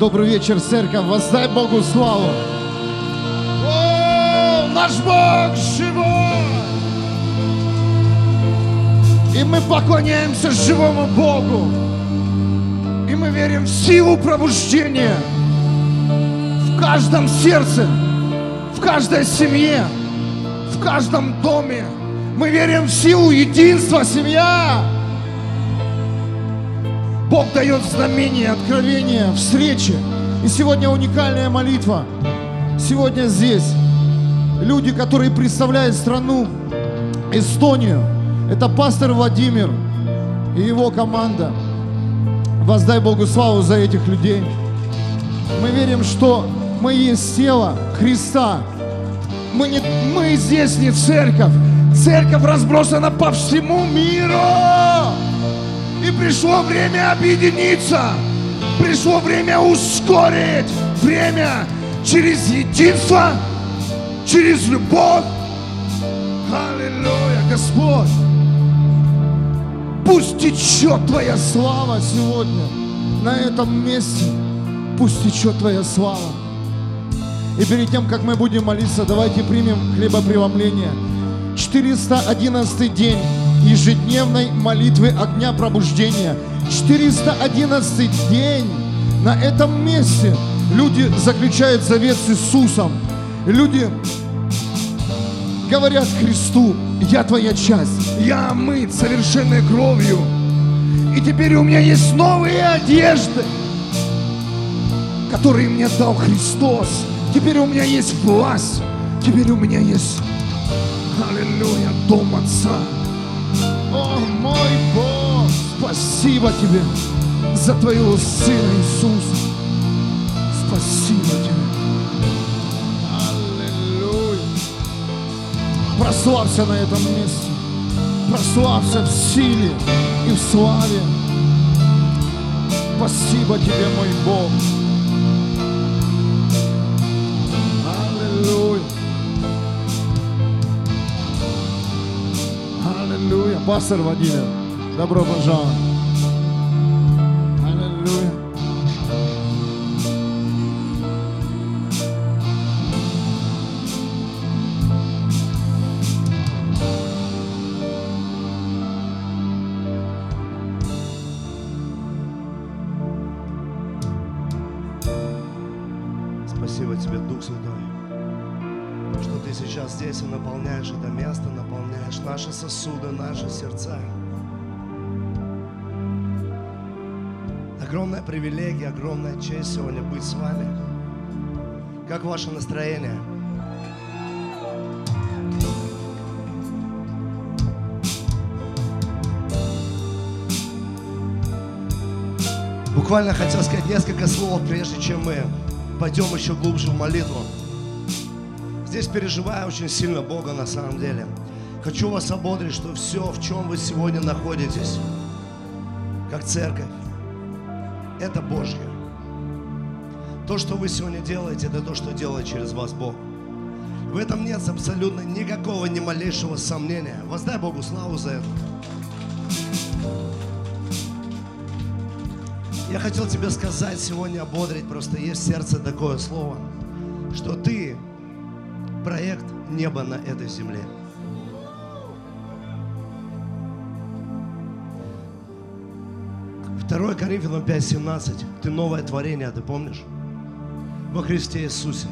Добрый вечер, церковь. Воздай Богу славу. О, наш Бог живой! И мы поклоняемся живому Богу. И мы верим в силу пробуждения в каждом сердце, в каждой семье, в каждом доме. Мы верим в силу единства, семья. Бог дает знамения, откровения, встречи. И сегодня уникальная молитва. Сегодня здесь люди, которые представляют страну Эстонию. Это пастор Владимир и его команда. Воздай Богу славу за этих людей. Мы верим, что мы есть тело Христа. Мы, не, мы здесь не церковь. Церковь разбросана по всему миру. И пришло время объединиться. Пришло время ускорить. Время через единство, через любовь. Аллилуйя, Господь. Пусть течет Твоя слава сегодня на этом месте. Пусть течет Твоя слава. И перед тем, как мы будем молиться, давайте примем хлебопреломление. 411 день ежедневной молитвы огня пробуждения. 411 день на этом месте люди заключают завет с Иисусом. Люди говорят Христу, я твоя часть, я омыт совершенной кровью. И теперь у меня есть новые одежды, которые мне дал Христос. Теперь у меня есть власть, теперь у меня есть, аллилуйя, дом Отца. О, мой Бог, спасибо Тебе за Твоего Сына Иисуса. Спасибо Тебе. Аллилуйя. Прославься на этом месте. Прославься в силе и в славе. Спасибо Тебе, мой Бог. Аллилуйя. Аллилуйя. Пастор Владимир, добро пожаловать. Сосуды, наши сердца. Огромная привилегия, огромная честь сегодня быть с вами. Как ваше настроение? Буквально хотел сказать несколько слов, прежде чем мы пойдем еще глубже в молитву. Здесь переживаю очень сильно Бога на самом деле. Хочу вас ободрить, что все, в чем вы сегодня находитесь, как церковь, это Божье. То, что вы сегодня делаете, это то, что делает через вас Бог. В этом нет абсолютно никакого, ни малейшего сомнения. Воздай Богу славу за это. Я хотел тебе сказать сегодня, ободрить, просто есть в сердце такое слово, что ты проект неба на этой земле. Второе Коринфянам 5.17. Ты новое творение, ты помнишь? Во Христе Иисусе.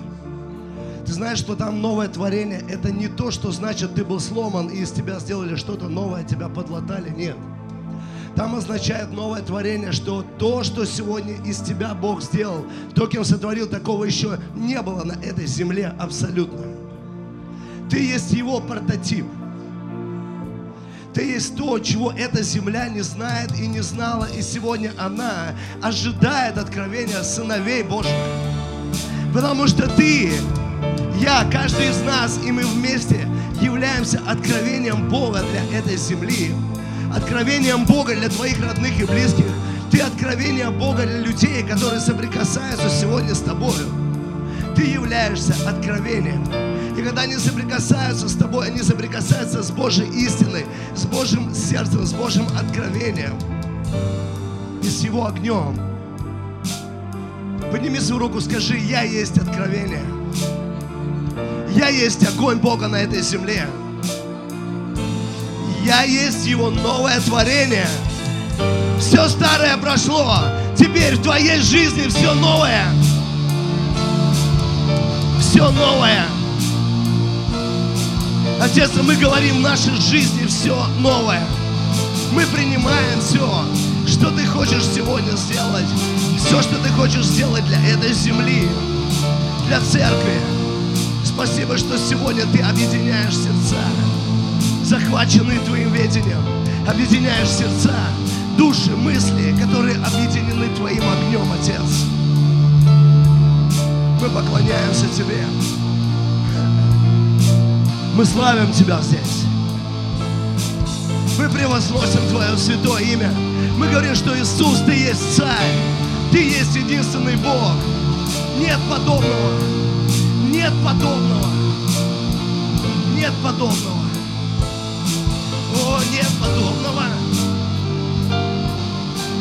Ты знаешь, что там новое творение, это не то, что значит ты был сломан и из тебя сделали что-то новое, тебя подлатали. Нет. Там означает новое творение, что то, что сегодня из тебя Бог сделал, то, кем сотворил, такого еще не было на этой земле абсолютно. Ты есть его прототип. Ты есть то, чего эта земля не знает и не знала, и сегодня она ожидает откровения сыновей Божьих. Потому что ты, я, каждый из нас, и мы вместе являемся откровением Бога для этой земли откровением Бога для твоих родных и близких. Ты откровение Бога для людей, которые соприкасаются сегодня с тобой. Ты являешься откровением. И когда они соприкасаются с тобой, они соприкасаются с Божьей истиной, с Божьим сердцем, с Божьим откровением и с Его огнем. Подними свою руку, скажи, я есть откровение. Я есть огонь Бога на этой земле. Я есть Его новое творение. Все старое прошло. Теперь в твоей жизни все новое. Все новое. Отец, мы говорим в нашей жизни все новое. Мы принимаем все, что ты хочешь сегодня сделать. Все, что ты хочешь сделать для этой земли, для церкви. Спасибо, что сегодня ты объединяешь сердца, захваченные твоим ведением. Объединяешь сердца, души, мысли, которые объединены твоим огнем, Отец. Мы поклоняемся Тебе. Мы славим Тебя здесь. Мы превозносим Твое святое имя. Мы говорим, что Иисус, Ты есть Царь. Ты есть единственный Бог. Нет подобного. Нет подобного. Нет подобного. О, нет подобного.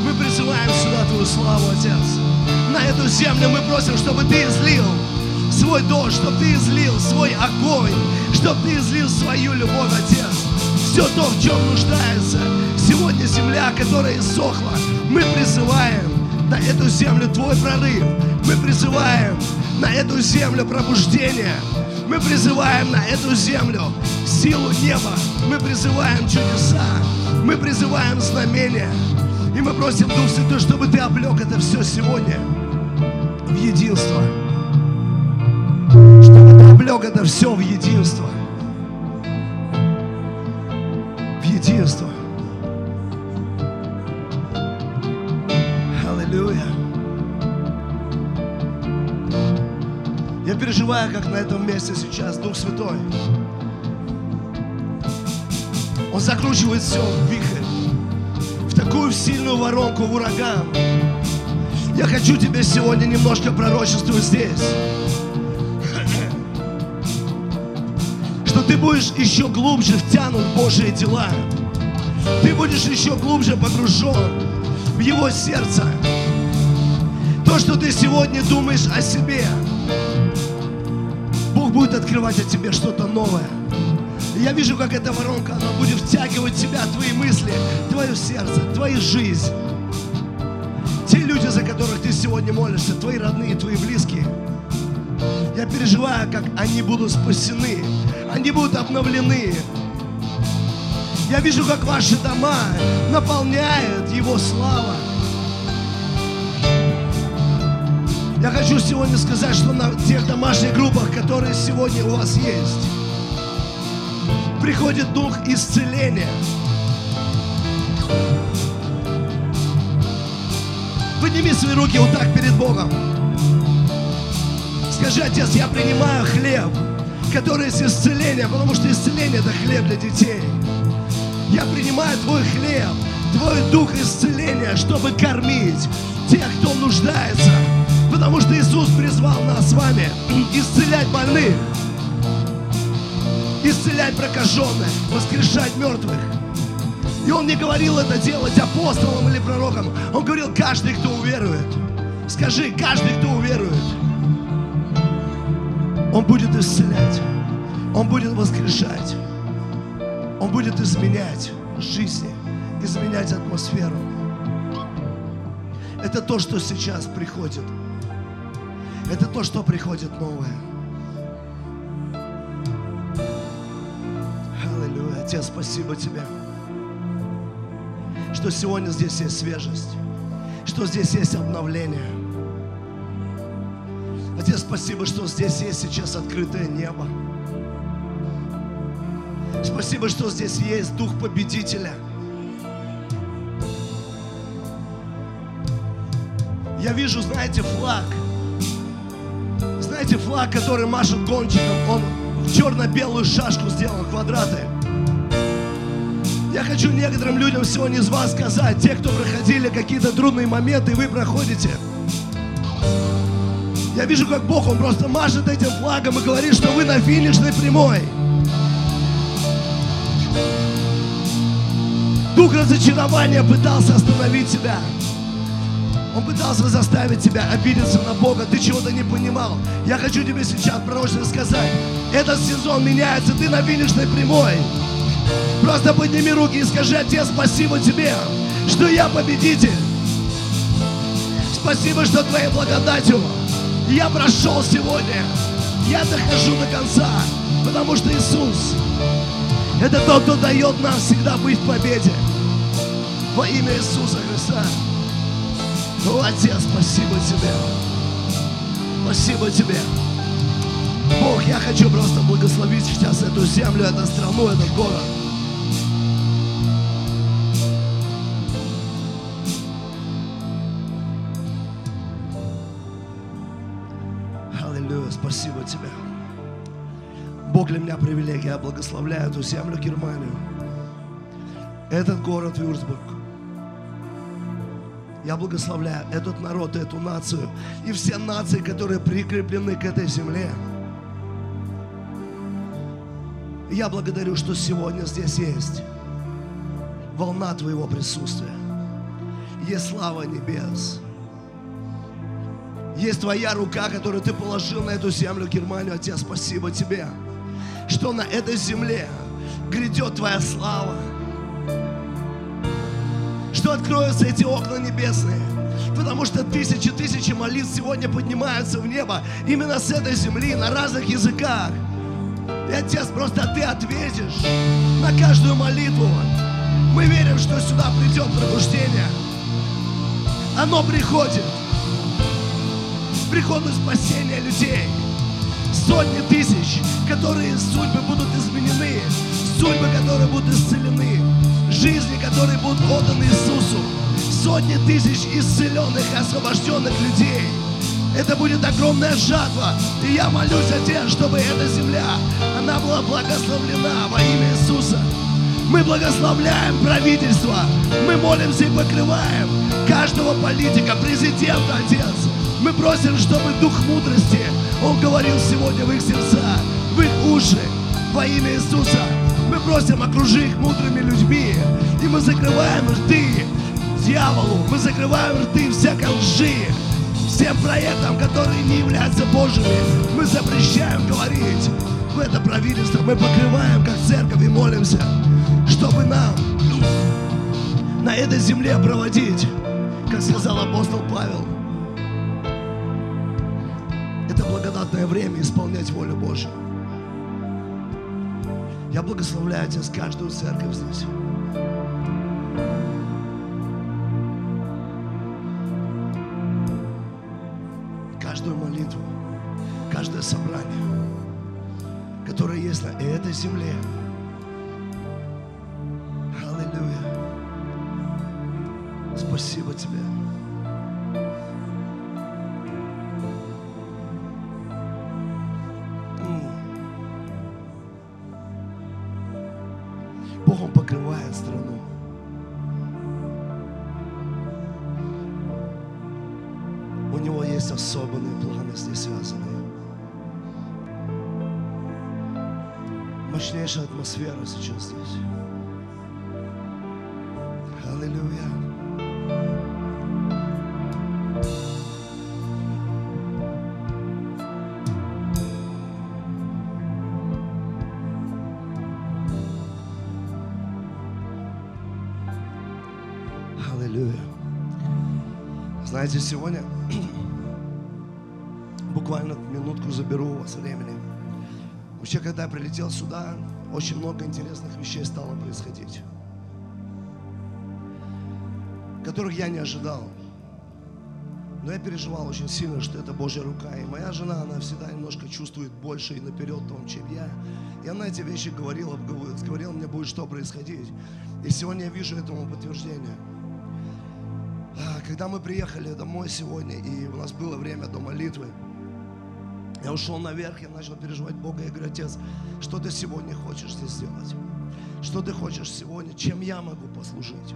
Мы призываем сюда Твою славу, Отец. На эту землю мы просим, чтобы Ты излил свой дождь, чтобы Ты излил свой огонь, чтобы Ты излил свою любовь, Отец. Все то, в чем нуждается сегодня земля, которая иссохла, мы призываем на эту землю Твой прорыв. Мы призываем на эту землю пробуждение. Мы призываем на эту землю силу неба. Мы призываем чудеса. Мы призываем знамения. И мы просим Дух Святой, чтобы Ты облег это все сегодня в единство. Чтобы Ты облег это все в единство. В единство. Аллилуйя. Я переживаю, как на этом месте сейчас Дух Святой. Он закручивает все в вихрь, в такую сильную воронку, в ураган. Я хочу тебе сегодня немножко пророчествовать здесь. Ты будешь еще глубже втянут в Божьи дела. Ты будешь еще глубже погружен в Его сердце. То, что ты сегодня думаешь о себе, Бог будет открывать о тебе что-то новое. Я вижу, как эта воронка, она будет втягивать тебя, твои мысли, твое сердце, твою жизнь. Те люди, за которых ты сегодня молишься, твои родные, твои близкие, я переживаю, как они будут спасены, они будут обновлены. Я вижу, как ваши дома наполняет Его слава. Я хочу сегодня сказать, что на тех домашних группах, которые сегодня у вас есть, приходит дух исцеления. Подними свои руки вот так перед Богом. Скажи, Отец, я принимаю хлеб, который есть исцеление, потому что исцеление – это хлеб для детей. Я принимаю Твой хлеб, Твой дух исцеления, чтобы кормить тех, кто нуждается. Потому что Иисус призвал нас с вами исцелять больных, исцелять прокаженных, воскрешать мертвых. И Он не говорил это делать апостолам или пророкам. Он говорил, каждый, кто уверует. Скажи, каждый, кто уверует. Он будет исцелять. Он будет воскрешать. Он будет изменять жизни, изменять атмосферу. Это то, что сейчас приходит. Это то, что приходит новое. Аллилуйя. Отец, спасибо Тебе, что сегодня здесь есть свежесть, что здесь есть обновление. Отец, спасибо, что здесь есть сейчас открытое небо. Спасибо, что здесь есть дух победителя. Я вижу, знаете, флаг. Знаете, флаг, который машет гонщиком, он в черно-белую шашку сделан, квадраты. Я хочу некоторым людям сегодня из вас сказать, те, кто проходили какие-то трудные моменты, вы проходите. Я вижу, как Бог, Он просто машет этим флагом и говорит, что вы на финишной прямой. Дух разочарования пытался остановить тебя. Он пытался заставить тебя обидеться на Бога, ты чего-то не понимал. Я хочу тебе сейчас пророчно сказать, этот сезон меняется, ты на финишной прямой. Просто подними руки и скажи, Отец, спасибо тебе, что я победитель. Спасибо, что Твоей благодатью я прошел сегодня. Я дохожу до конца, потому что Иисус – это тот, кто дает нам всегда быть в победе. Во имя Иисуса Христа. О, Отец, спасибо Тебе. Спасибо Тебе. Бог, я хочу просто благословить сейчас эту землю, эту страну, этот город. Бог для меня привилегия, я благословляю эту землю Германию, этот город Вюрцбург. Я благословляю этот народ, эту нацию и все нации, которые прикреплены к этой земле. Я благодарю, что сегодня здесь есть волна Твоего присутствия. Есть слава небес. Есть Твоя рука, которую Ты положил на эту землю, Германию. Отец, спасибо Тебе, что на этой земле грядет Твоя слава. Что откроются эти окна небесные. Потому что тысячи тысячи молитв сегодня поднимаются в небо именно с этой земли на разных языках. И, Отец, просто Ты ответишь на каждую молитву. Мы верим, что сюда придет пробуждение. Оно приходит. Приходит спасение людей. Сотни тысяч, которые судьбы будут изменены. Судьбы, которые будут исцелены. Жизни, которые будут отданы Иисусу. Сотни тысяч исцеленных, освобожденных людей. Это будет огромная жатва. И я молюсь, Отец, чтобы эта земля, она была благословлена во имя Иисуса. Мы благословляем правительство. Мы молимся и покрываем каждого политика, президента, Отец. Мы просим, чтобы Дух мудрости, Он говорил сегодня в их сердца, в их уши, во имя Иисуса. Мы просим, окружи их мудрыми людьми. И мы закрываем рты дьяволу. Мы закрываем рты всякой лжи всем проектам, которые не являются Божьими, мы запрещаем говорить в это правительство. Мы покрываем, как церковь, и молимся, чтобы нам на этой земле проводить, как сказал апостол Павел, благодатное время исполнять волю Божью. Я благословляю Тебя с каждую церковь здесь. каждую молитву, каждое собрание, которое есть на этой земле. Аллилуйя. Спасибо Тебе. Бог, Он покрывает страну. У него есть особенные планы здесь связанные. Мощнейшая атмосфера сейчас здесь. Знаете, сегодня буквально минутку заберу у вас времени. Вообще, когда я прилетел сюда, очень много интересных вещей стало происходить, которых я не ожидал. Но я переживал очень сильно, что это Божья рука. И моя жена, она всегда немножко чувствует больше и наперед том, чем я. И она эти вещи говорила, говорила мне, будет что происходить. И сегодня я вижу этому подтверждение. Когда мы приехали домой сегодня, и у нас было время до молитвы, я ушел наверх, я начал переживать Бога. Я говорю, Отец, что ты сегодня хочешь здесь сделать? Что ты хочешь сегодня? Чем я могу послужить?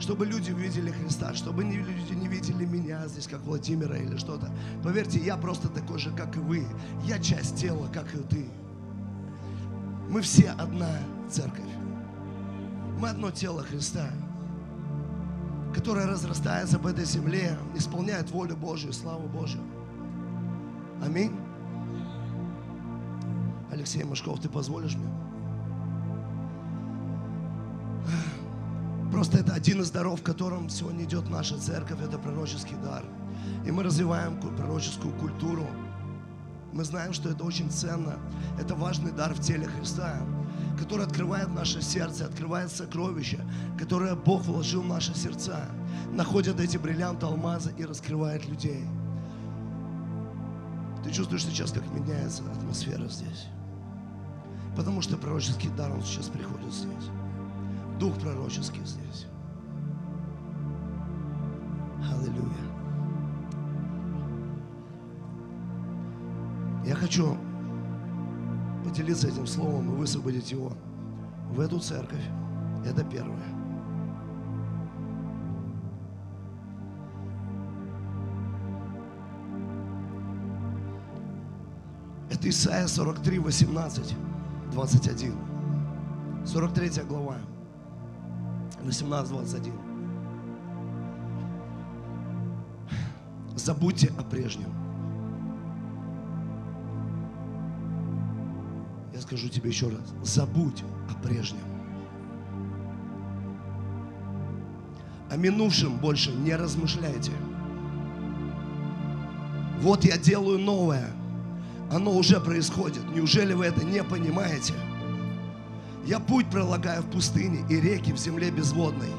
Чтобы люди увидели Христа, чтобы люди не видели меня здесь, как Владимира или что-то. Поверьте, я просто такой же, как и вы. Я часть тела, как и ты. Мы все одна церковь. Мы одно тело Христа которая разрастается по этой земле, исполняет волю Божью, славу Божью. Аминь. Алексей Машков, ты позволишь мне? Просто это один из даров, в котором сегодня идет наша церковь, это пророческий дар. И мы развиваем пророческую культуру. Мы знаем, что это очень ценно. Это важный дар в теле Христа, который открывает наше сердце, открывает сокровища, которое Бог вложил в наши сердца. Находят эти бриллианты, алмазы и раскрывает людей. Ты чувствуешь сейчас, как меняется атмосфера здесь. Потому что пророческий дар, он сейчас приходит здесь. Дух пророческий здесь. Аллилуйя. Я хочу поделиться этим словом и высвободить его в эту церковь. Это первое. Это Исайя 43, 18, 21. 43 глава. 18, 21. Забудьте о прежнем. Скажу тебе еще раз. Забудь о прежнем. О минувшем больше не размышляйте. Вот я делаю новое. Оно уже происходит. Неужели вы это не понимаете? Я путь пролагаю в пустыне и реки в земле безводной.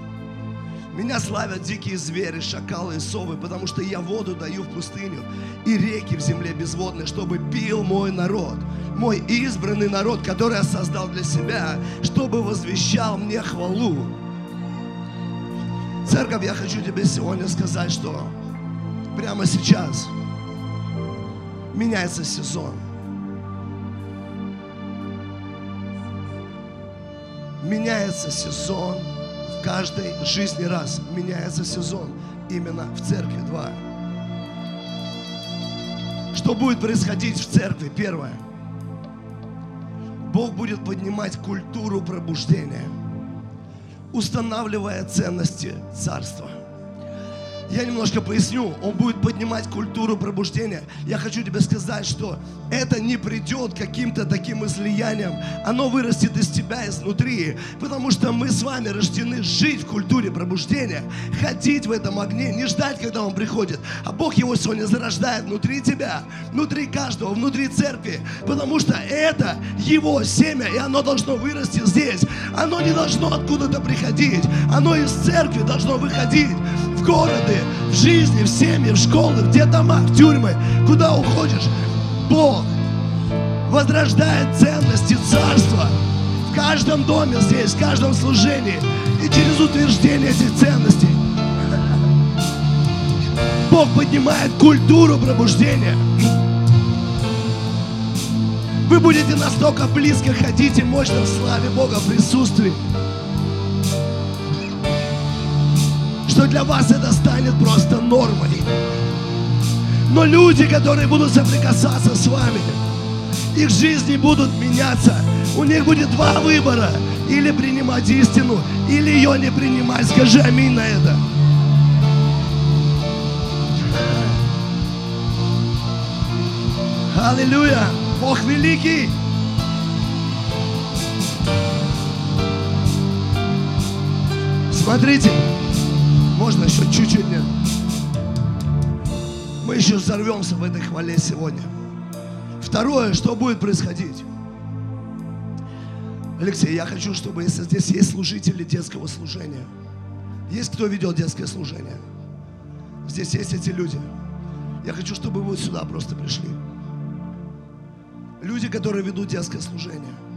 Меня славят дикие звери, шакалы и совы, потому что я воду даю в пустыню и реки в земле безводной, чтобы пил мой народ, мой избранный народ, который я создал для себя, чтобы возвещал мне хвалу. Церковь, я хочу тебе сегодня сказать, что прямо сейчас меняется сезон – меняется сезон в каждой жизни раз. Меняется сезон именно в церкви. Два. Что будет происходить в церкви? Первое. Бог будет поднимать культуру пробуждения, устанавливая ценности царства. Я немножко поясню. Он будет поднимать культуру пробуждения. Я хочу тебе сказать, что это не придет каким-то таким излиянием. Оно вырастет из тебя изнутри. Потому что мы с вами рождены жить в культуре пробуждения. Ходить в этом огне, не ждать, когда он приходит. А Бог его сегодня зарождает внутри тебя, внутри каждого, внутри церкви. Потому что это его семя, и оно должно вырасти здесь. Оно не должно откуда-то приходить. Оно из церкви должно выходить в городы, в жизни, в семьи, в школы, в детдома, в тюрьмы, куда уходишь. Бог возрождает ценности царства в каждом доме здесь, в каждом служении и через утверждение этих ценностей. Бог поднимает культуру пробуждения. Вы будете настолько близко ходить и мощно в славе Бога в присутствии. Что для вас это станет просто нормой. Но люди, которые будут соприкасаться с вами, их жизни будут меняться. У них будет два выбора. Или принимать истину, или ее не принимать. Скажи аминь на это. Аллилуйя! Бог великий! Смотрите, можно еще чуть-чуть нет? Мы еще взорвемся в этой хвале сегодня. Второе, что будет происходить? Алексей, я хочу, чтобы если здесь есть служители детского служения, есть кто ведет детское служение? Здесь есть эти люди. Я хочу, чтобы вы вот сюда просто пришли. Люди, которые ведут детское служение –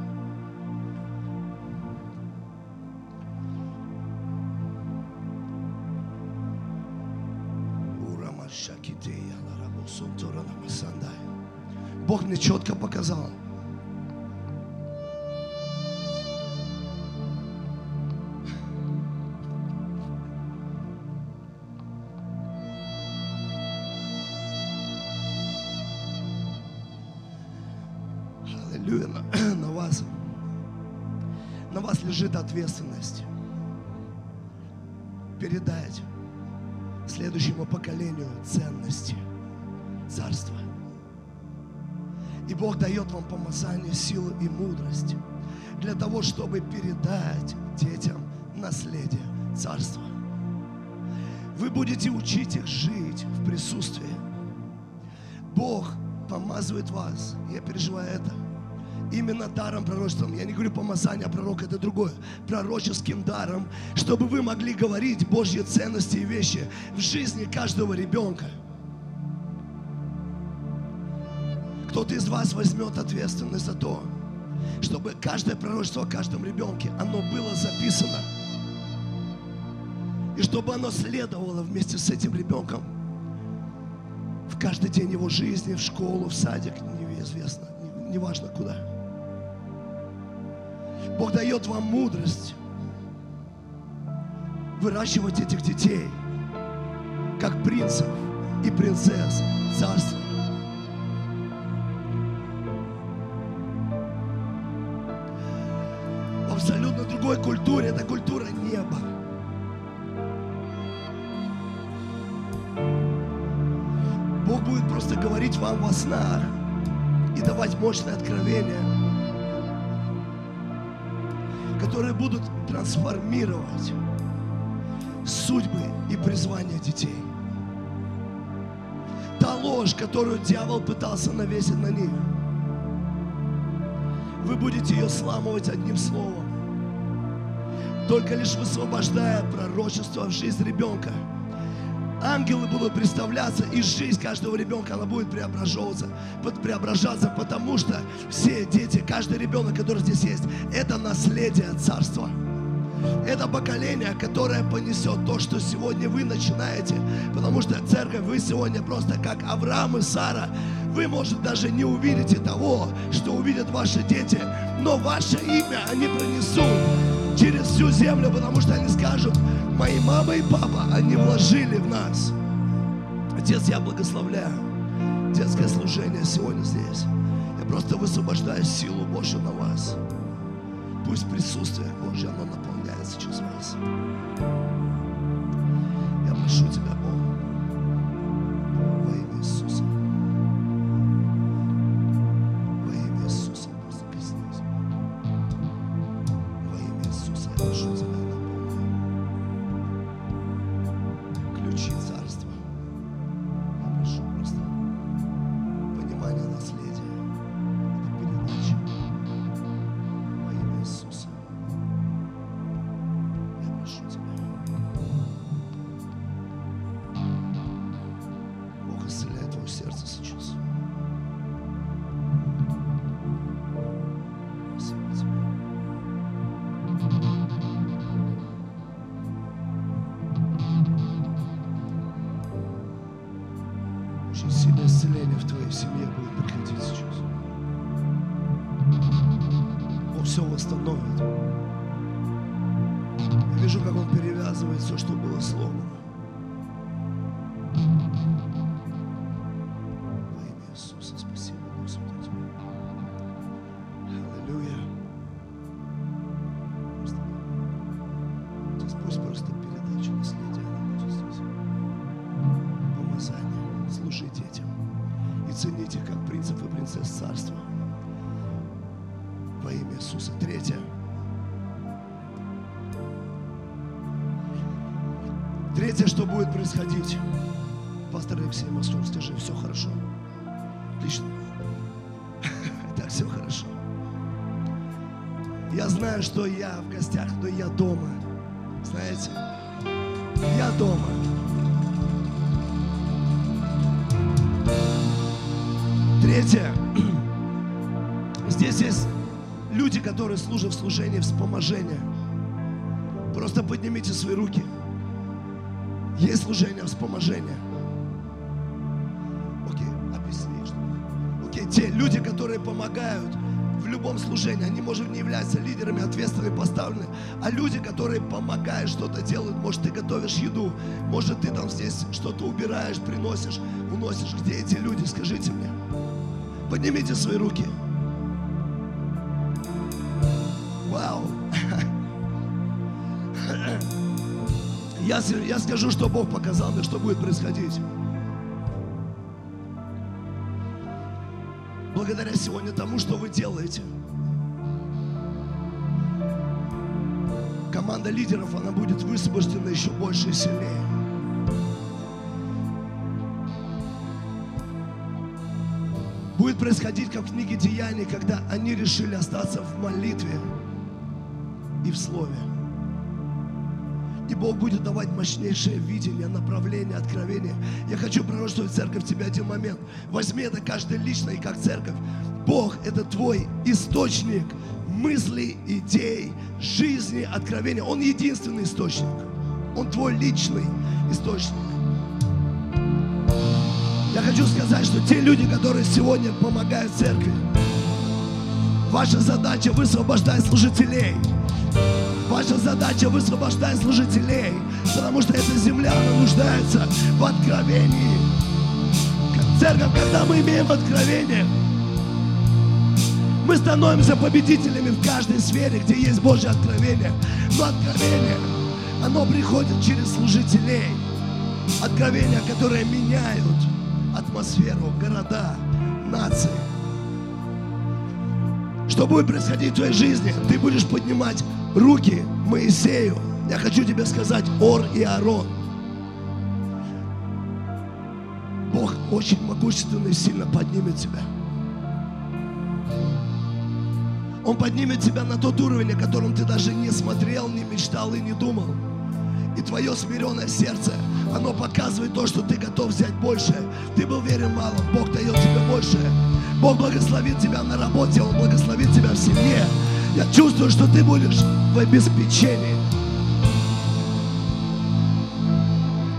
Бог мне четко показал. Аллилуйя, на, на вас, на вас лежит ответственность передать следующему поколению ценности царства. Бог дает вам помазание, силу и мудрость для того, чтобы передать детям наследие царства. Вы будете учить их жить в присутствии. Бог помазывает вас. Я переживаю это. Именно даром пророчеством. Я не говорю помазание, а пророк это другое. Пророческим даром, чтобы вы могли говорить Божьи ценности и вещи в жизни каждого ребенка. Кто-то из вас возьмет ответственность за то, чтобы каждое пророчество о каждом ребенке, оно было записано. И чтобы оно следовало вместе с этим ребенком в каждый день его жизни, в школу, в садик, неизвестно, неважно куда. Бог дает вам мудрость выращивать этих детей, как принцев и принцесс царства. Абсолютно другой культуре, это культура неба. Бог будет просто говорить вам во снах и давать мощное откровение, которые будут трансформировать судьбы и призвания детей. Та ложь, которую дьявол пытался навесить на них, вы будете ее сламывать одним словом. Только лишь высвобождая пророчество в жизнь ребенка – ангелы будут представляться, и жизнь каждого ребенка, она будет преображаться, преображаться, потому что все дети, каждый ребенок, который здесь есть, это наследие царства. Это поколение, которое понесет то, что сегодня вы начинаете. Потому что церковь, вы сегодня просто как Авраам и Сара. Вы, может, даже не увидите того, что увидят ваши дети, но ваше имя они пронесут через всю землю, потому что они скажут, мои мама и папа, они вложили в нас. Отец, я благословляю детское служение сегодня здесь. Я просто высвобождаю силу Божью на вас. Пусть присутствие Божье, оно наполняется через вас. Я прошу Тебя, Бог, восстановит. Я вижу, как Он перевязывает все, что было сломано. Служении вспоможения. Просто поднимите свои руки. Есть служение вспоможения. Окей, объясни, что. Окей, те люди, которые помогают в любом служении, они, может, не являются лидерами, ответственными, поставлены, а люди, которые помогают, что-то делают, может, ты готовишь еду, может, ты там здесь что-то убираешь, приносишь, уносишь. Где эти люди, скажите мне. Поднимите свои руки. Я, я скажу, что Бог показал мне, что будет происходить. Благодаря сегодня тому, что вы делаете. Команда лидеров, она будет высвобождена еще больше и сильнее. Будет происходить, как в книге Деяний, когда они решили остаться в молитве и в слове. И Бог будет давать мощнейшее видение, направление, откровение. Я хочу пророчествовать церковь тебе один момент. Возьми это каждый лично и как церковь. Бог – это твой источник мыслей, идей, жизни, откровения. Он единственный источник. Он твой личный источник. Я хочу сказать, что те люди, которые сегодня помогают церкви, ваша задача высвобождать служителей. Ваша задача высвобождать служителей, потому что эта земля нуждается в откровении. Как Церковь, когда мы имеем откровение, мы становимся победителями в каждой сфере, где есть Божье откровение. Но откровение, оно приходит через служителей. Откровения, которые меняют атмосферу, города, нации. Что будет происходить в твоей жизни? Ты будешь поднимать руки Моисею. Я хочу тебе сказать, Ор и Аарон. Бог очень могущественно и сильно поднимет тебя. Он поднимет тебя на тот уровень, о котором ты даже не смотрел, не мечтал и не думал. И твое смиренное сердце, оно показывает то, что ты готов взять больше. Ты был верен мало, Бог дает тебе больше. Бог благословит тебя на работе, Он благословит тебя в семье. Я чувствую, что ты будешь в обеспечении.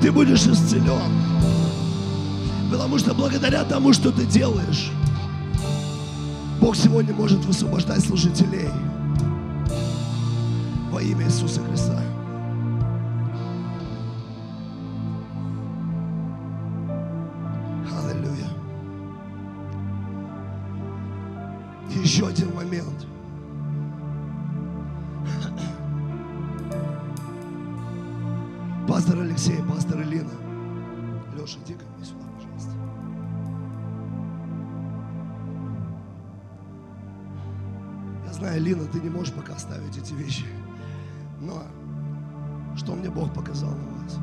Ты будешь исцелен. Потому что благодаря тому, что ты делаешь, Бог сегодня может высвобождать служителей во имя Иисуса Христа. Бог показал на вас?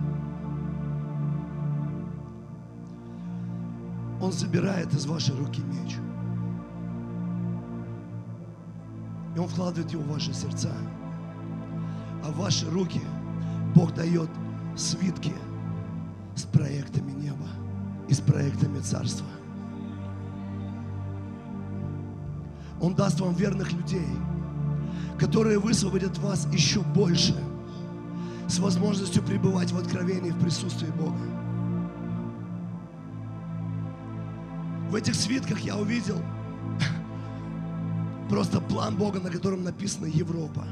Он забирает из вашей руки меч. И Он вкладывает его в ваши сердца. А в ваши руки Бог дает свитки с проектами неба и с проектами царства. Он даст вам верных людей, которые высвободят вас еще больше с возможностью пребывать в откровении в присутствии Бога. В этих свитках я увидел просто план Бога, на котором написано Европа.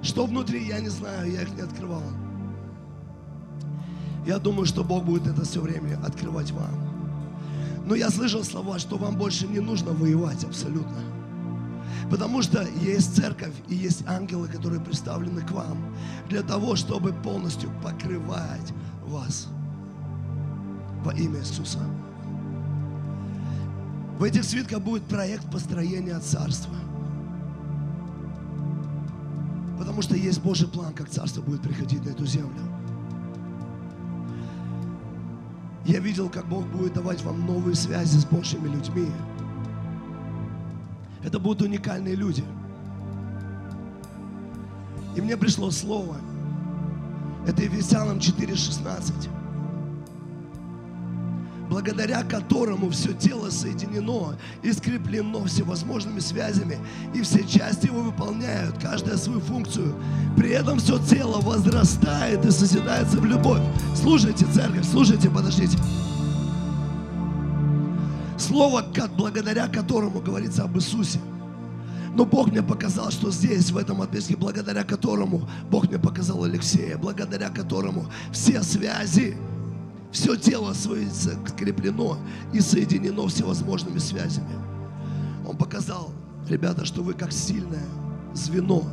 Что внутри, я не знаю, я их не открывал. Я думаю, что Бог будет это все время открывать вам. Но я слышал слова, что вам больше не нужно воевать абсолютно. Потому что есть церковь и есть ангелы, которые представлены к вам для того, чтобы полностью покрывать вас во имя Иисуса. В этих свитках будет проект построения царства. Потому что есть Божий план, как царство будет приходить на эту землю. Я видел, как Бог будет давать вам новые связи с Божьими людьми. Это будут уникальные люди. И мне пришло слово. Это Ефесянам 4,16 благодаря которому все тело соединено и скреплено всевозможными связями, и все части его выполняют, каждая свою функцию. При этом все тело возрастает и созидается в любовь. Слушайте, церковь, слушайте, подождите. Слово, благодаря которому говорится об Иисусе. Но Бог мне показал, что здесь, в этом отрезке, благодаря которому Бог мне показал Алексея, благодаря которому все связи, все тело свое скреплено и соединено всевозможными связями. Он показал, ребята, что вы как сильное звено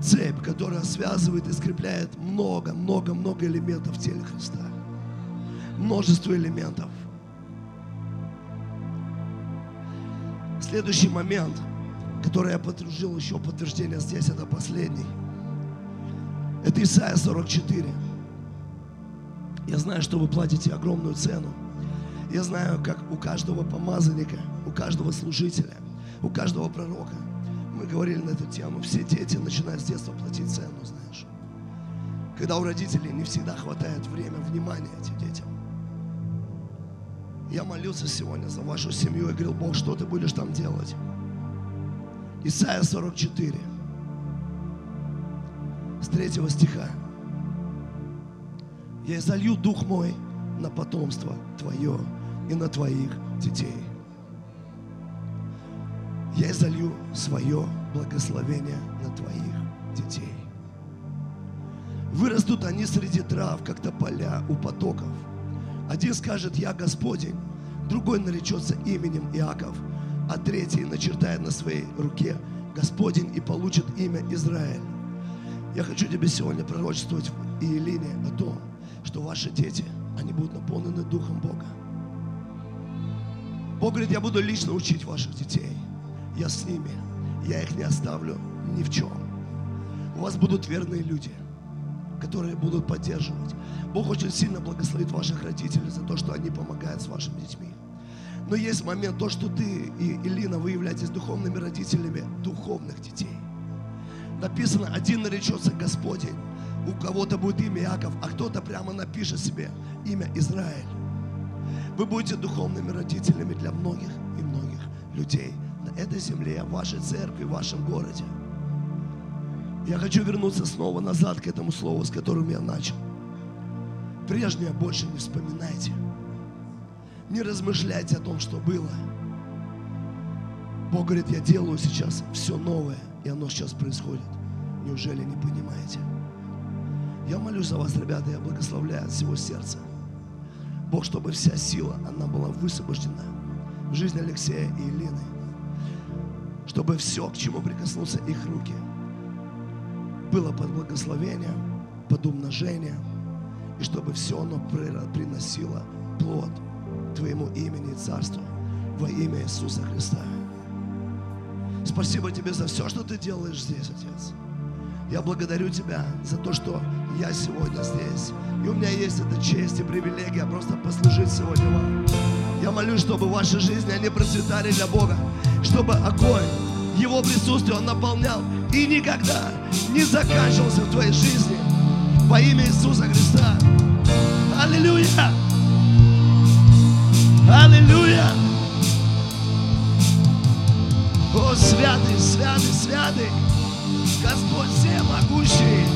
цепь, которая связывает и скрепляет много-много-много элементов в теле Христа. Множество элементов. Следующий момент, который я подружил еще подтверждение здесь, это последний. Это Исайя 44. Я знаю, что вы платите огромную цену. Я знаю, как у каждого помазанника, у каждого служителя, у каждого пророка. Мы говорили на эту тему. Все дети начинают с детства платить цену, знаешь. Когда у родителей не всегда хватает времени, внимания этим детям. Я молился сегодня за вашу семью и говорил, Бог, что ты будешь там делать? Исайя 44, с 3 стиха. Я изолью Дух мой на потомство Твое и на Твоих детей. Я изолью свое благословение на Твоих детей. Вырастут они среди трав, как тополя у потоков. Один скажет, я Господень, другой наречется именем Иаков, а третий начертает на своей руке Господень и получит имя Израиль. Я хочу тебе сегодня пророчествовать в Иелине о том, что ваши дети, они будут наполнены Духом Бога. Бог говорит, я буду лично учить ваших детей. Я с ними. Я их не оставлю ни в чем. У вас будут верные люди, которые будут поддерживать. Бог очень сильно благословит ваших родителей за то, что они помогают с вашими детьми. Но есть момент, то, что ты и Илина, вы являетесь духовными родителями духовных детей. Написано, один наречется Господень, у кого-то будет имя Иаков, а кто-то прямо напишет себе имя Израиль. Вы будете духовными родителями для многих и многих людей на этой земле, в вашей церкви, в вашем городе. Я хочу вернуться снова назад к этому слову, с которым я начал. Прежнее больше не вспоминайте. Не размышляйте о том, что было. Бог говорит, я делаю сейчас все новое, и оно сейчас происходит. Неужели не понимаете? Я молюсь за вас, ребята, я благословляю от всего сердца. Бог, чтобы вся сила, она была высвобождена в жизнь Алексея и Елены. Чтобы все, к чему прикоснулся их руки, было под благословением, под умножением, и чтобы все оно приносило плод Твоему имени и Царству во имя Иисуса Христа. Спасибо Тебе за все, что Ты делаешь здесь, Отец. Я благодарю Тебя за то, что я сегодня здесь. И у меня есть эта честь и привилегия просто послужить сегодня вам. Я молюсь, чтобы ваши жизни, они процветали для Бога. Чтобы огонь, Его присутствие, Он наполнял и никогда не заканчивался в твоей жизни. Во имя Иисуса Христа. Аллилуйя! Аллилуйя! О, святый, святый, святый! Господь всемогущий!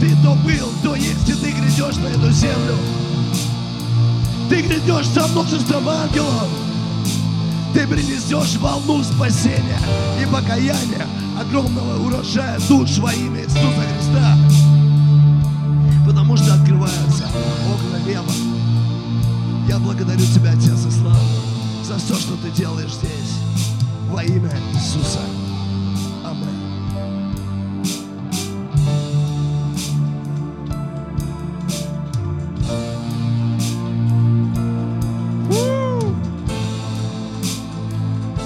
Ты то был, то есть, и ты грядешь на эту землю. Ты грядешь со множеством ангелов. Ты принесешь волну спасения и покаяния огромного урожая душ во имя Иисуса Христа. Потому что открываются окна неба. Я благодарю Тебя, Отец и Слава, за все, что Ты делаешь здесь. Во имя Иисуса. Аминь.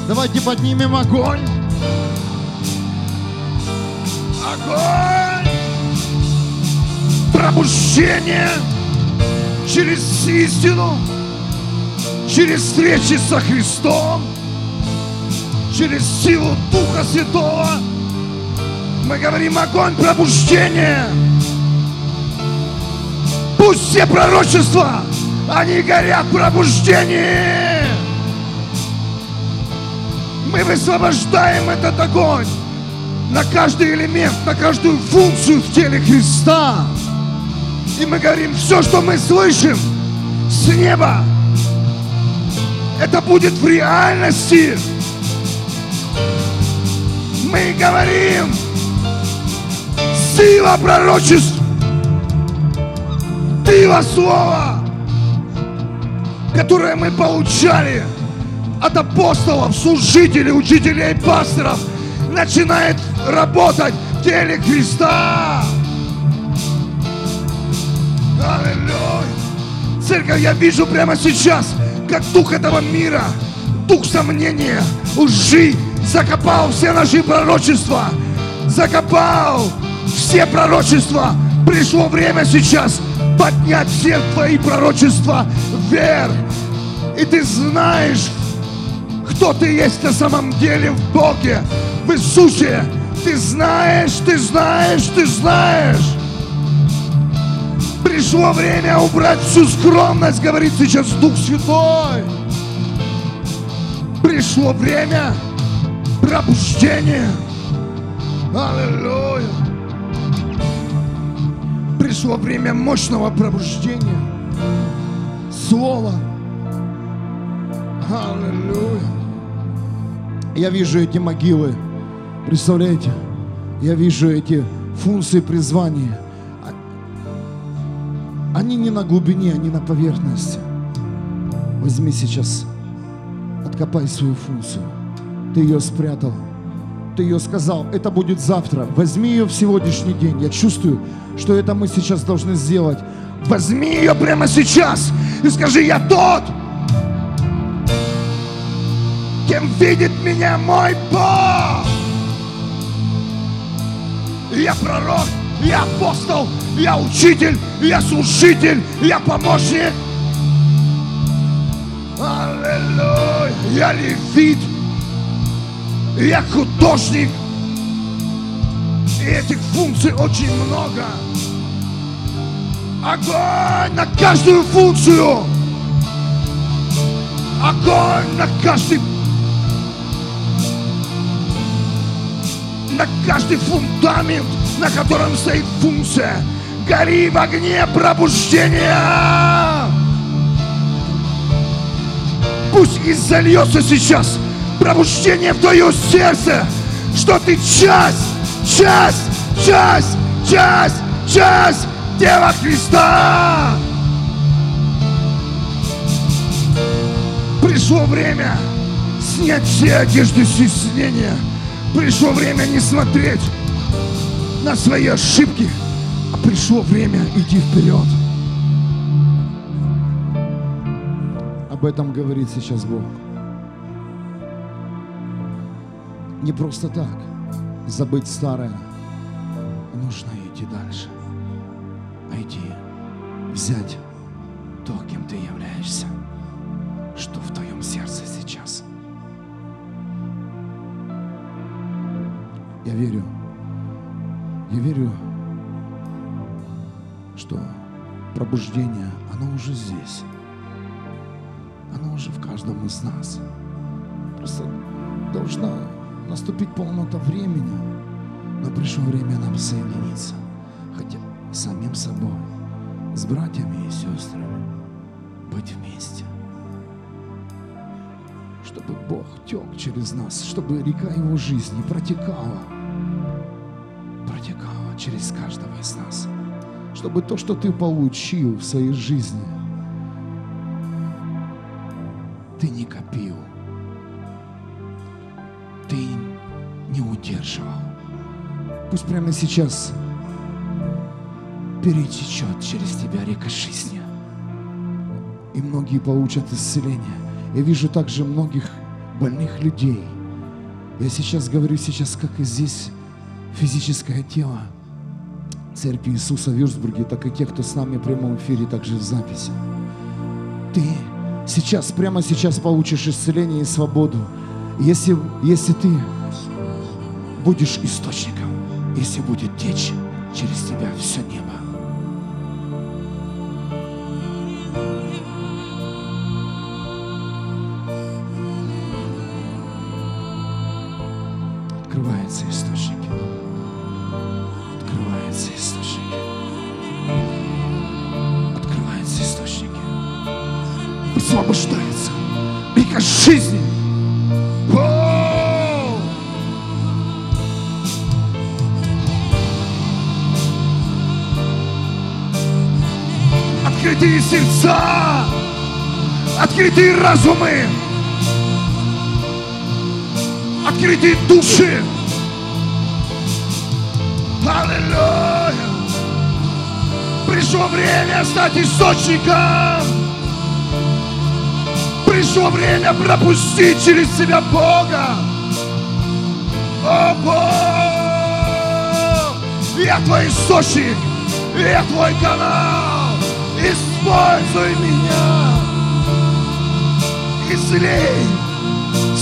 Давайте поднимем огонь. Огонь! Пробуждение через истину, через встречи со Христом, через силу Духа Святого. Мы говорим огонь пробуждения. Пусть все пророчества, они горят в пробуждении. Мы высвобождаем этот огонь на каждый элемент, на каждую функцию в теле Христа. И мы говорим, все, что мы слышим с неба, это будет в реальности. Мы говорим, сила пророчеств, сила слова, которое мы получали от апостолов, служителей, учителей, пасторов, начинает работать теле Христа. Аллилуйя. Церковь, я вижу прямо сейчас, как дух этого мира, дух сомнения, лжи, закопал все наши пророчества, закопал все пророчества. Пришло время сейчас поднять все твои пророчества вверх. И ты знаешь, кто ты есть на самом деле в Боге, в Иисусе. Ты знаешь, ты знаешь, ты знаешь. Пришло время убрать всю скромность, говорит сейчас Дух Святой. Пришло время пробуждения. Аллилуйя. Пришло время мощного пробуждения. Слова. Аллилуйя. Я вижу эти могилы. Представляете? Я вижу эти функции призвания. Они не на глубине, они на поверхности. Возьми сейчас, откопай свою функцию. Ты ее спрятал. Ты ее сказал, это будет завтра. Возьми ее в сегодняшний день. Я чувствую, что это мы сейчас должны сделать. Возьми ее прямо сейчас и скажи, я тот, кем видит меня мой Бог. Я пророк, я апостол, я учитель, я служитель, я помощник. Аллилуйя. Я левит, я художник. И этих функций очень много. Огонь на каждую функцию. Огонь на каждый на каждый фундамент, на котором стоит функция. Гори в огне пробуждения. Пусть и зальется сейчас пробуждение в твое сердце, что ты часть, часть, часть, часть, часть Дева Христа. Пришло время снять все одежды стеснения. Пришло время не смотреть на свои ошибки, а пришло время идти вперед. Об этом говорит сейчас Бог. Не просто так забыть старое, нужно идти дальше. А идти, взять то, кем ты являешься, что в твоем сердце сейчас. Я верю, я верю, что пробуждение, оно уже здесь. Оно уже в каждом из нас. Просто должна наступить полнота времени, но пришло время нам соединиться, хотя самим собой, с братьями и сестрами, быть вместе. Чтобы Бог тек через нас, чтобы река Его жизни протекала, через каждого из нас. Чтобы то, что ты получил в своей жизни, ты не копил, ты не удерживал. Пусть прямо сейчас перетечет через тебя река жизни. И многие получат исцеление. Я вижу также многих больных людей. Я сейчас говорю сейчас, как и здесь физическое тело Церкви Иисуса в Вюрцбурге, так и тех, кто с нами в прямом эфире, также в записи. Ты сейчас, прямо сейчас получишь исцеление и свободу. Если, если ты будешь источником, если будет течь через тебя все небо. Разумы. Открытые души. Аллилуйя! Пришло время стать источником. Пришло время пропустить через себя Бога. О, Бог! Я твой источник, я твой канал. Используй меня. Излей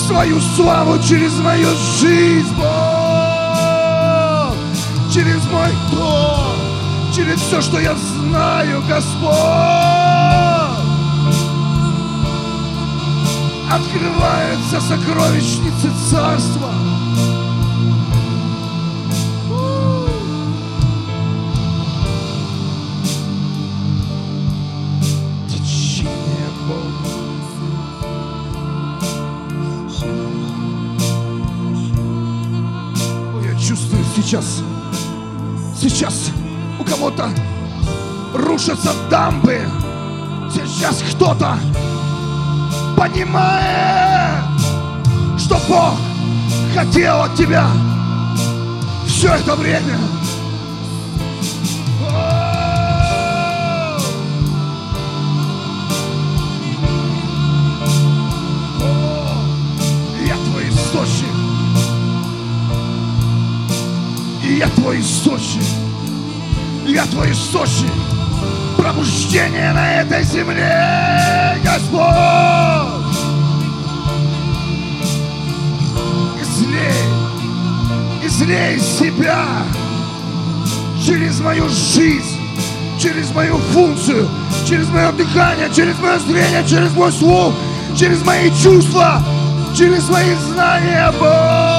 свою славу через мою жизнь, Бог. Через мой дом, через все, что я знаю, Господь. Открывается сокровищницы царства. Сейчас, сейчас у кого-то рушатся дамбы. Сейчас кто-то понимает, что Бог хотел от тебя все это время. Я твой источник. Я твой источник. Пробуждение на этой земле, Господь. Излей, излей себя через мою жизнь, через мою функцию, через мое дыхание, через мое зрение, через мой слух, через мои чувства, через мои знания, Бог.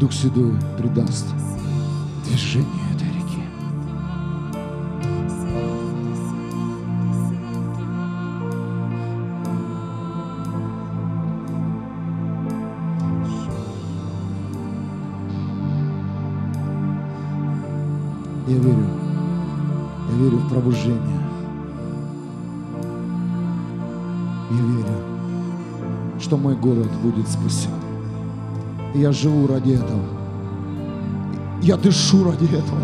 Дух Седой придаст движению этой реки. Я верю, я верю в пробуждение. Я верю, что мой город будет спасен. Я живу ради этого. Я дышу ради этого.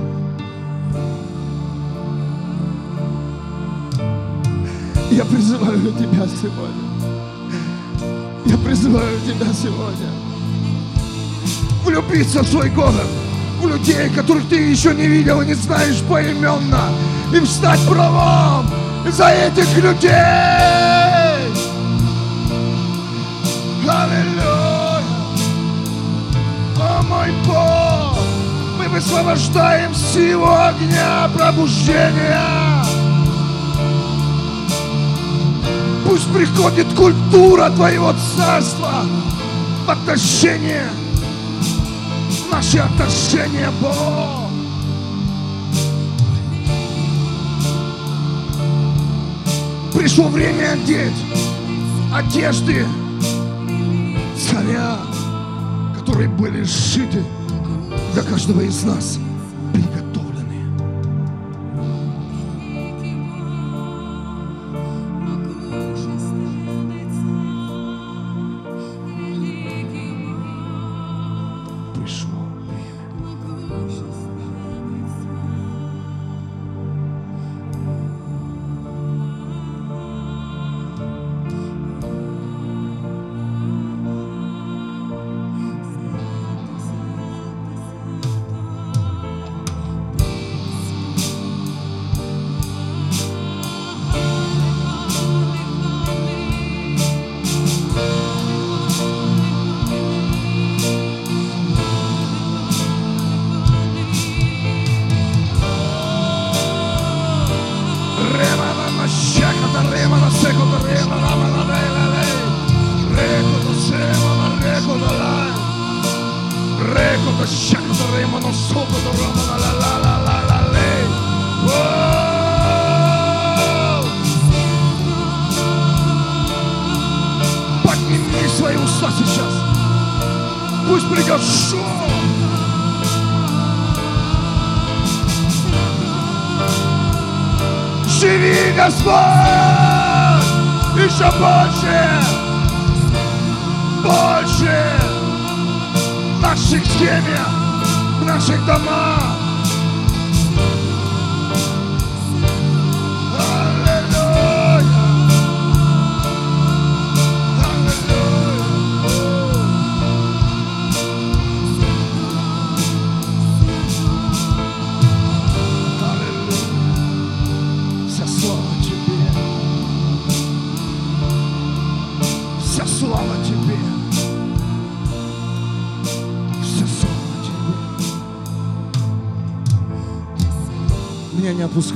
Я призываю тебя сегодня. Я призываю тебя сегодня. Влюбиться в свой город. В людей, которых ты еще не видел и не знаешь поименно. И встать правом за этих людей. Высвобождаем силу огня пробуждения. Пусть приходит культура Твоего Царства в отношения, наши отношения, Бог. Пришло время одеть одежды царя, которые были сшиты для каждого из нас,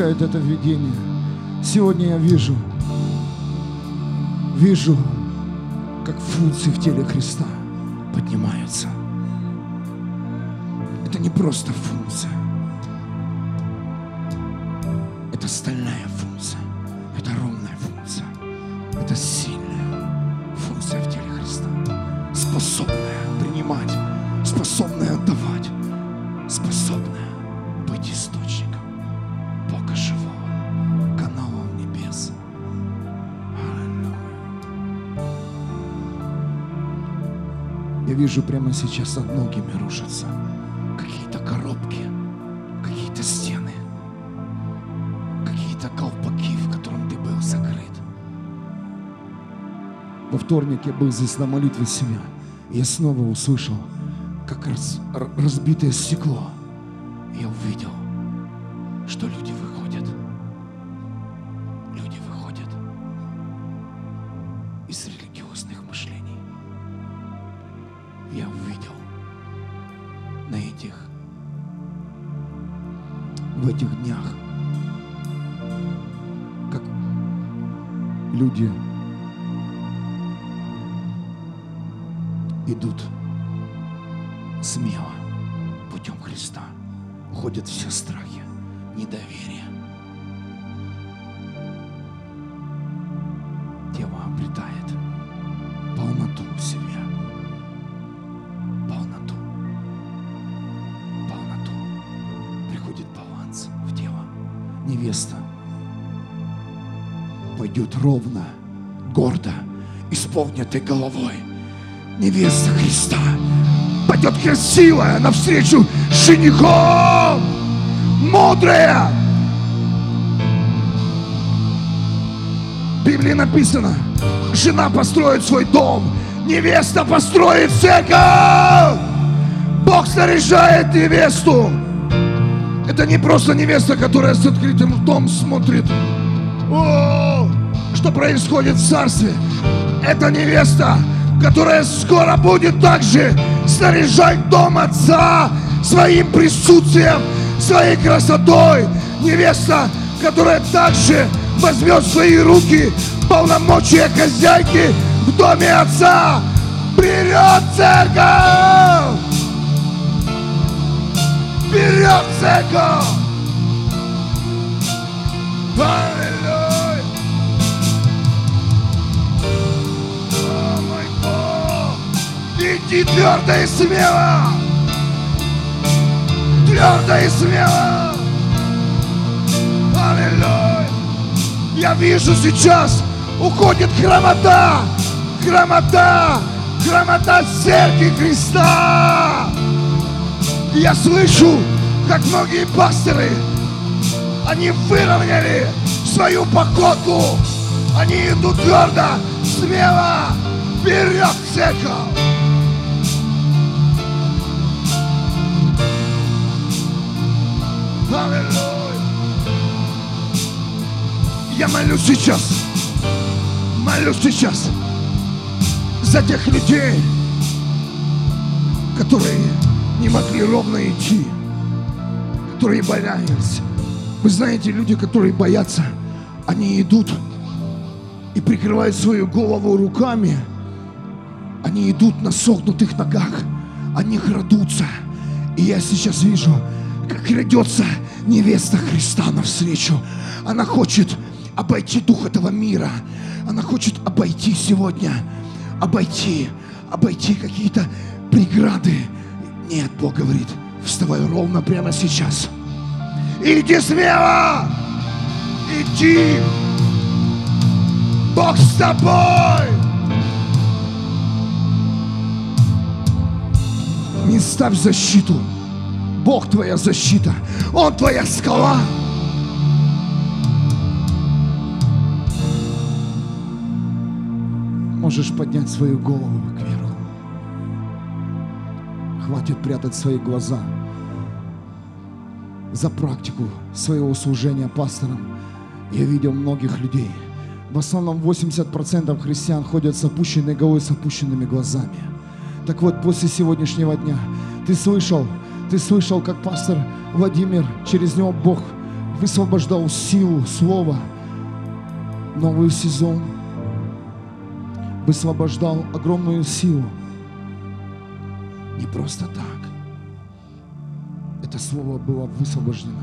Опускает это видение. Сегодня я вижу, вижу, как функции в теле Христа поднимаются. Это не просто функция. Это стальная функция. Это ровная функция. Это сильная функция в теле Христа. Способная принимать, способная отдавать, вижу прямо сейчас над ногами рушатся какие-то коробки, какие-то стены, какие-то колпаки, в котором ты был закрыт. Во вторник я был здесь на молитве. И я снова услышал, как раз, разбитое стекло. Невеста Христа пойдет красивая навстречу женихом, мудрая. В Библии написано, жена построит свой дом, невеста построит церковь. Бог снаряжает невесту. Это не просто невеста, которая с открытым ртом смотрит. Что происходит в царстве? Это невеста, которая скоро будет также снаряжать дом отца своим присутствием, своей красотой. Невеста, которая также возьмет в свои руки полномочия хозяйки в доме отца. Вперед, церковь! Вперед, церковь! Иди твердо и смело! Твердо и смело! Аллилуйя! Я вижу сейчас уходит хромота! Хромота! Хромота церкви Христа! Я слышу, как многие пасторы, они выровняли свою походку. Они идут твердо, смело, вперед, церковь. Аллилуйя. Я молюсь сейчас, молюсь сейчас за тех людей, которые не могли ровно идти, которые боялись. Вы знаете, люди, которые боятся, они идут и прикрывают свою голову руками. Они идут на согнутых ногах, они крадутся. И я сейчас вижу, крадется невеста Христа навстречу. Она хочет обойти дух этого мира. Она хочет обойти сегодня обойти, обойти какие-то преграды. Нет, Бог говорит, вставай ровно прямо сейчас. Иди смело! Иди! Бог с тобой! Не ставь защиту. Бог твоя защита. Он твоя скала. Можешь поднять свою голову кверху. Хватит прятать свои глаза за практику своего служения пастором. Я видел многих людей. В основном 80% христиан ходят с опущенной головой, с опущенными глазами. Так вот, после сегодняшнего дня ты слышал, ты слышал, как пастор Владимир, через него Бог высвобождал силу, слово, новый сезон, высвобождал огромную силу. Не просто так. Это слово было высвобождено,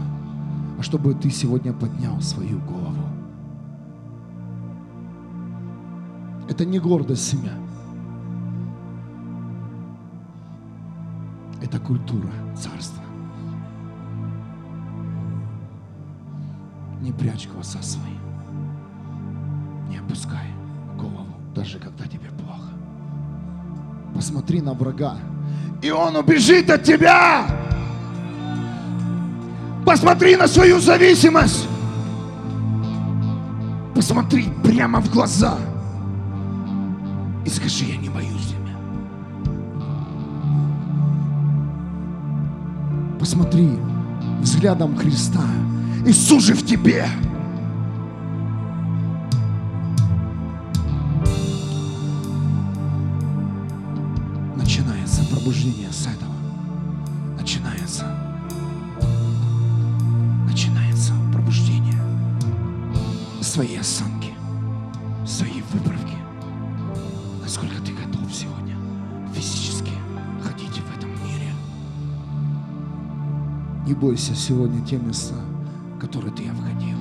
а чтобы ты сегодня поднял свою голову. Это не гордость семья. Это культура царства. Не прячь глаза свои. Не опускай голову, даже когда тебе плохо. Посмотри на врага, и он убежит от тебя. Посмотри на свою зависимость. Посмотри прямо в глаза и скажи, я не боюсь Посмотри взглядом Христа. Иисус же в тебе. Начинается пробуждение с этого. Бойся сегодня те места, которые ты обходил.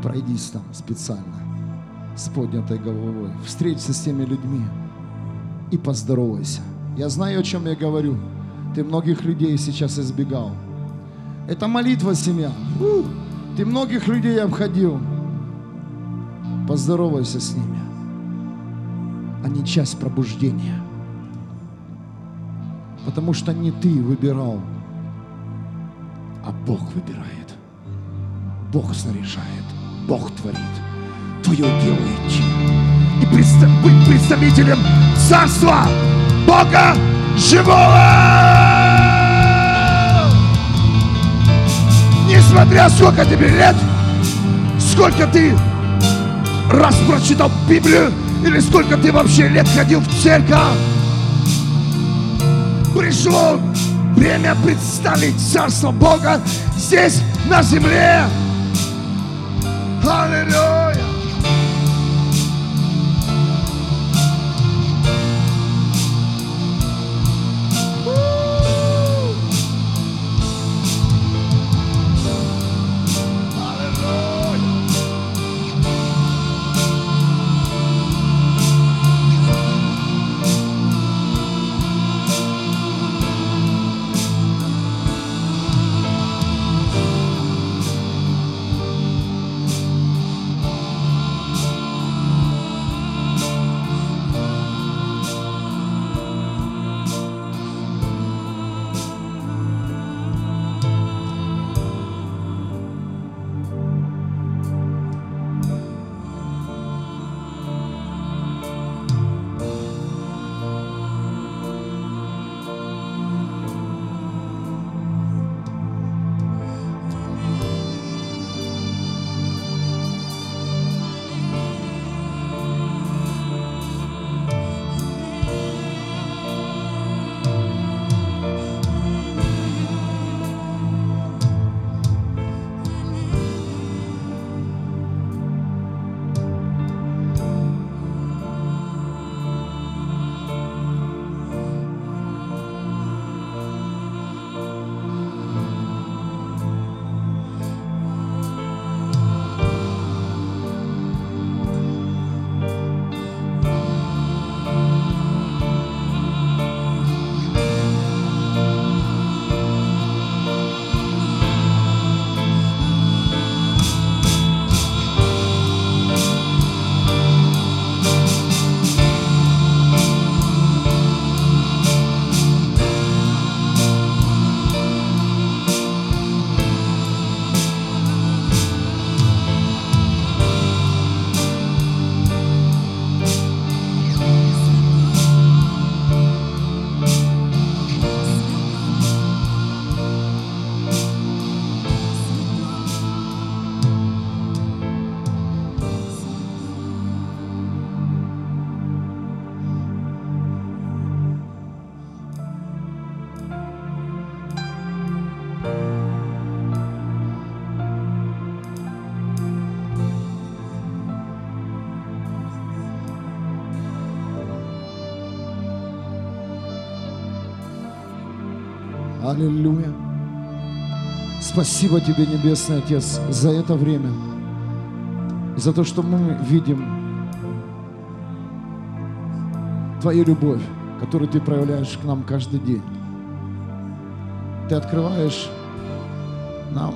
Пройдись там специально, с поднятой головой. Встреться с теми людьми и поздоровайся. Я знаю, о чем я говорю. Ты многих людей сейчас избегал. Это молитва, семья. Ты многих людей обходил. Поздоровайся с ними. Они часть пробуждения. Потому что не ты выбирал, а Бог выбирает. Бог снаряжает, Бог творит. Твое дело и быть представителем Царства Бога Живого! Несмотря сколько тебе лет, сколько ты раз прочитал Библию, или сколько ты вообще лет ходил в церковь, пришло время представить Царство Бога здесь, на земле. Аллилуйя! Аллилуйя. Спасибо Тебе, Небесный Отец, за это время, за то, что мы видим Твою любовь, которую Ты проявляешь к нам каждый день. Ты открываешь нам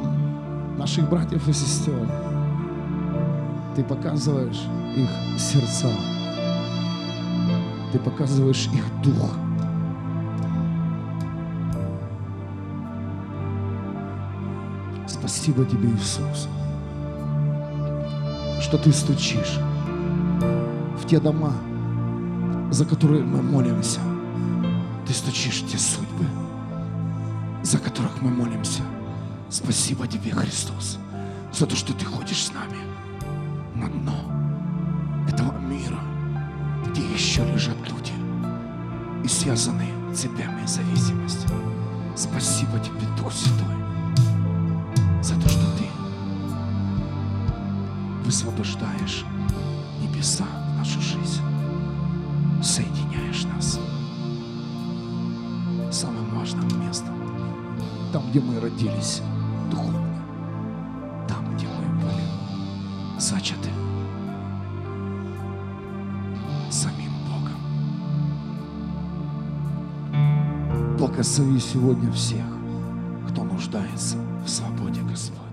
наших братьев и сестер. Ты показываешь их сердца. Ты показываешь их дух. Спасибо тебе, Иисус, что ты стучишь в те дома, за которые мы молимся. Ты стучишь в те судьбы, за которых мы молимся. Спасибо тебе, Христос, за то, что ты ходишь с нами на дно этого мира, где еще лежат люди и связаны цепями зависимости. Спасибо тебе, Дух Святой, высвобождаешь небеса в нашу жизнь, соединяешь нас самым важным местом, там, где мы родились духовно, там, где мы были зачаты самим Богом. Благослови сегодня всех, кто нуждается в свободе, Господь.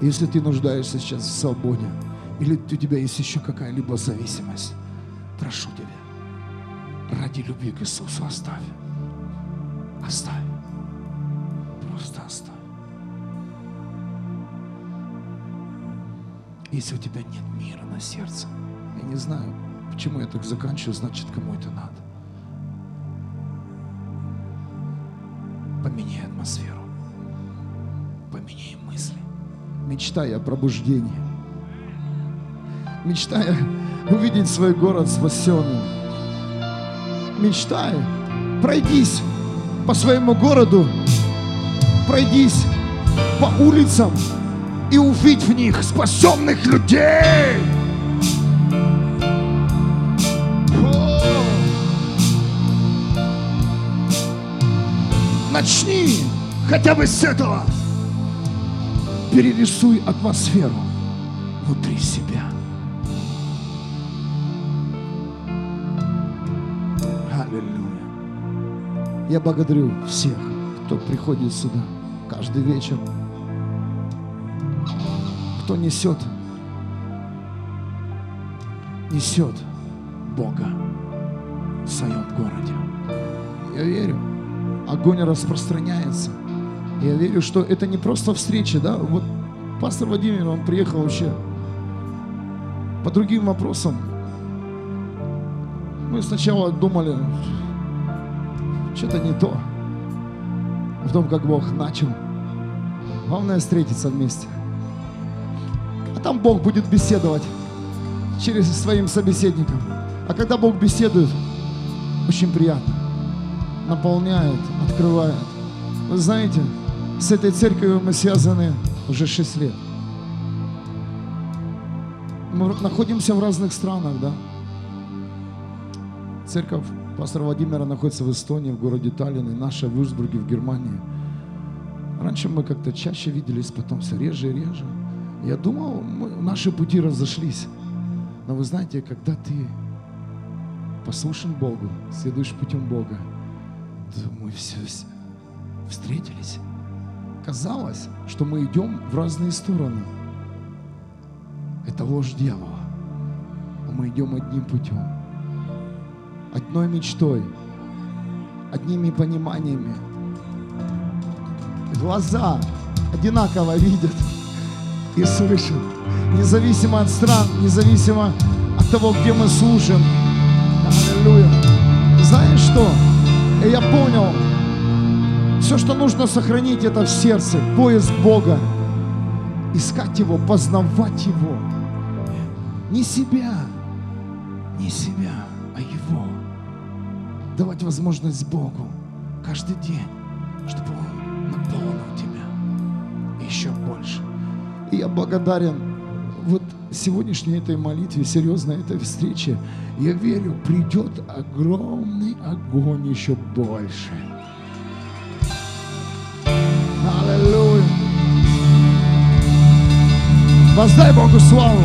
Если ты нуждаешься сейчас в свободе, или у тебя есть еще какая-либо зависимость, прошу тебя, ради любви к Иисусу оставь. Оставь. Просто оставь. Если у тебя нет мира на сердце, я не знаю, почему я так заканчиваю, значит, кому это надо. Мечтай о пробуждении. Мечтай увидеть свой город спасенным. Мечтай, пройдись по своему городу, пройдись по улицам и увидь в них спасенных людей. Начни хотя бы с этого. Перерисуй атмосферу внутри себя. Аллилуйя. Я благодарю всех, кто приходит сюда каждый вечер, кто несет, несет Бога в своем городе. Я верю, огонь распространяется. Я верю, что это не просто встреча, да? Вот пастор Владимир, он приехал вообще по другим вопросам. Мы сначала думали, что-то не то. А потом, как Бог начал, главное встретиться вместе. А там Бог будет беседовать через своим собеседником. А когда Бог беседует, очень приятно. Наполняет, открывает. Вы знаете, с этой церковью мы связаны уже 6 лет. Мы находимся в разных странах, да? Церковь пастора Владимира находится в Эстонии, в городе Таллин, и наша в Вюрсбурге, в Германии. Раньше мы как-то чаще виделись, потом все реже и реже. Я думал, мы, наши пути разошлись. Но вы знаете, когда ты послушен Богу, следуешь путем Бога, то мы все встретились. Казалось, что мы идем в разные стороны. Это ложь дьявола. А мы идем одним путем. Одной мечтой. Одними пониманиями. Глаза одинаково видят и слышат. Независимо от стран, независимо от того, где мы служим. Аллилуйя. Знаешь что? Я понял, все, что нужно сохранить, это в сердце, поиск Бога. Искать Его, познавать Его. Не себя, не себя, а Его. Давать возможность Богу каждый день, чтобы Он наполнил тебя еще больше. И я благодарен вот сегодняшней этой молитве, серьезной этой встрече. Я верю, придет огромный огонь еще больше. Воздай Богу славу.